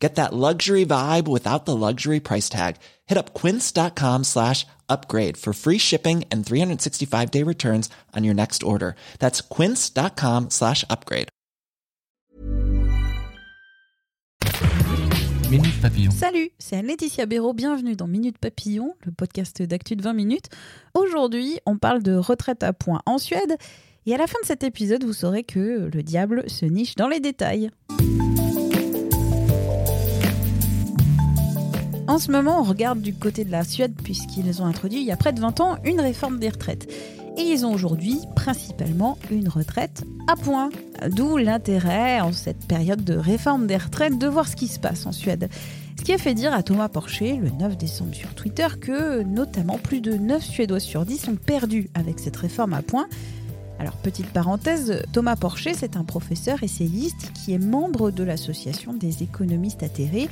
Get that luxury vibe without the luxury price tag. Hit up quince.com slash upgrade for free shipping and 365 day returns on your next order. That's quince.com slash upgrade. Minute Papillon. Salut, c'est Laetitia Béraud, bienvenue dans Minute Papillon, le podcast d'actu de 20 minutes. Aujourd'hui, on parle de retraite à points en Suède. Et à la fin de cet épisode, vous saurez que le diable se niche dans les détails. En ce moment, on regarde du côté de la Suède puisqu'ils ont introduit il y a près de 20 ans une réforme des retraites. Et ils ont aujourd'hui principalement une retraite à points. D'où l'intérêt en cette période de réforme des retraites de voir ce qui se passe en Suède. Ce qui a fait dire à Thomas Porcher le 9 décembre sur Twitter que notamment plus de 9 Suédois sur 10 sont perdus avec cette réforme à points. Alors petite parenthèse, Thomas Porcher c'est un professeur essayiste qui est membre de l'association des économistes atterrés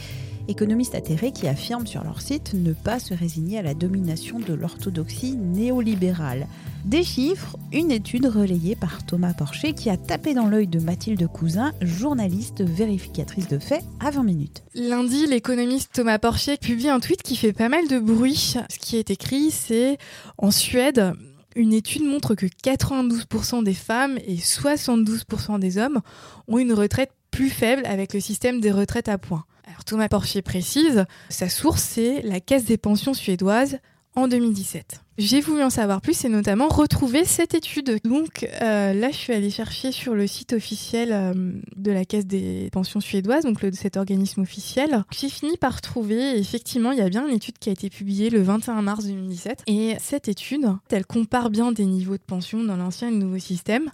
économistes atterrés qui affirment sur leur site ne pas se résigner à la domination de l'orthodoxie néolibérale. Des chiffres, une étude relayée par Thomas Porcher qui a tapé dans l'œil de Mathilde Cousin, journaliste vérificatrice de faits à 20 minutes. Lundi, l'économiste Thomas Porcher publie un tweet qui fait pas mal de bruit. Ce qui est écrit, c'est en Suède, une étude montre que 92% des femmes et 72% des hommes ont une retraite plus faible avec le système des retraites à points. Thomas Porcher précise, sa source c'est la Caisse des pensions suédoise en 2017. J'ai voulu en savoir plus et notamment retrouver cette étude. Donc euh, là, je suis allée chercher sur le site officiel euh, de la Caisse des pensions suédoises, donc le, cet organisme officiel. J'ai fini par trouver, effectivement, il y a bien une étude qui a été publiée le 21 mars 2017. Et cette étude, elle compare bien des niveaux de pension dans l'ancien et le nouveau système,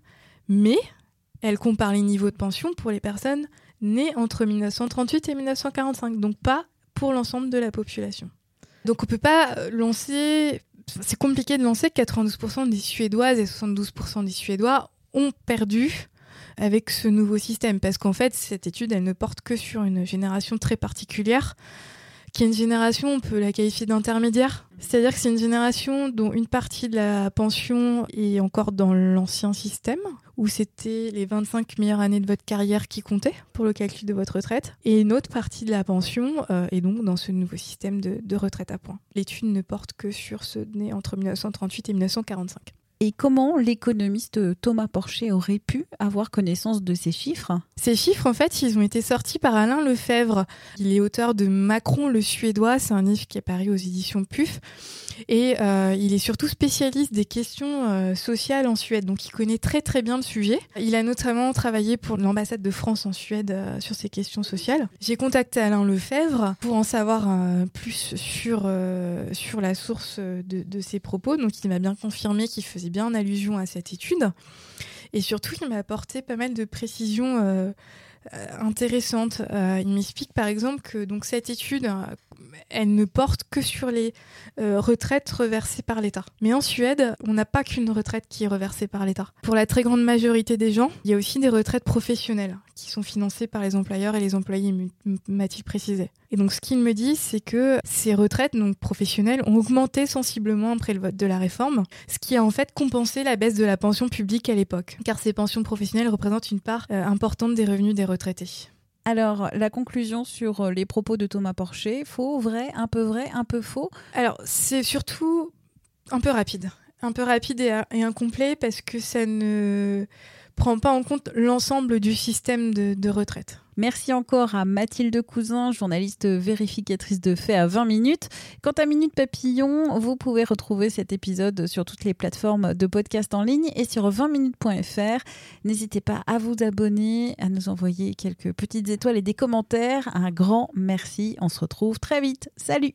mais elle compare les niveaux de pension pour les personnes nées entre 1938 et 1945, donc pas pour l'ensemble de la population. Donc on peut pas euh, lancer, c'est compliqué de lancer 92% des Suédoises et 72% des Suédois ont perdu avec ce nouveau système, parce qu'en fait cette étude elle ne porte que sur une génération très particulière qui est une génération, on peut la qualifier d'intermédiaire. C'est-à-dire que c'est une génération dont une partie de la pension est encore dans l'ancien système, où c'était les 25 meilleures années de votre carrière qui comptaient pour le calcul de votre retraite, et une autre partie de la pension euh, est donc dans ce nouveau système de, retraite à points. L'étude ne porte que sur ceux nés entre 1938 et 1945. Comment l'économiste Thomas Porcher aurait pu avoir connaissance de ces chiffres? Ces chiffres, en fait, ils ont été sortis par Alain Lefebvre. Il est auteur de Macron le Suédois, c'est un livre qui est paru aux éditions PUF. Et euh, il est surtout spécialiste des questions euh, sociales en Suède, donc il connaît très très bien le sujet. Il a notamment travaillé pour l'ambassade de France en Suède euh, sur ces questions sociales. J'ai contacté Alain Lefebvre pour en savoir plus sur, sur la source de, de ses propos, donc il m'a bien confirmé qu'il faisait bien allusion à cette étude. Et surtout, il m'a apporté pas mal de précisions euh, euh, intéressantes. Euh, il m'explique par exemple que donc cette étude, elle ne porte que sur les retraites reversées par l'État. Mais en Suède, on n'a pas qu'une retraite qui est reversée par l'État. Pour la très grande majorité des gens, il y a aussi des retraites professionnelles qui sont financées par les employeurs et les employés, m'a-t-il précisé. Et donc ce qu'il me dit, c'est que ces retraites donc professionnelles ont augmenté sensiblement après le vote de la réforme, ce qui a en fait compensé la baisse de la pension publique à l'époque, car ces pensions professionnelles représentent une part euh, importante des revenus des retraités. Alors, la conclusion sur euh, les propos de Thomas Porcher, faux, vrai, un peu vrai, un peu faux? Alors, c'est surtout un peu rapide. Un peu rapide et, et incomplet parce que ça ne prend pas en compte l'ensemble du système de, de retraite. Merci encore à Mathilde Cousin, journaliste vérificatrice de faits à 20 minutes. Quant à Minute Papillon, vous pouvez retrouver cet épisode sur toutes les plateformes de podcast en ligne et sur 20minutes.fr. N'hésitez pas à vous abonner, à nous envoyer quelques petites étoiles et des commentaires. Un grand merci. On se retrouve très vite. Salut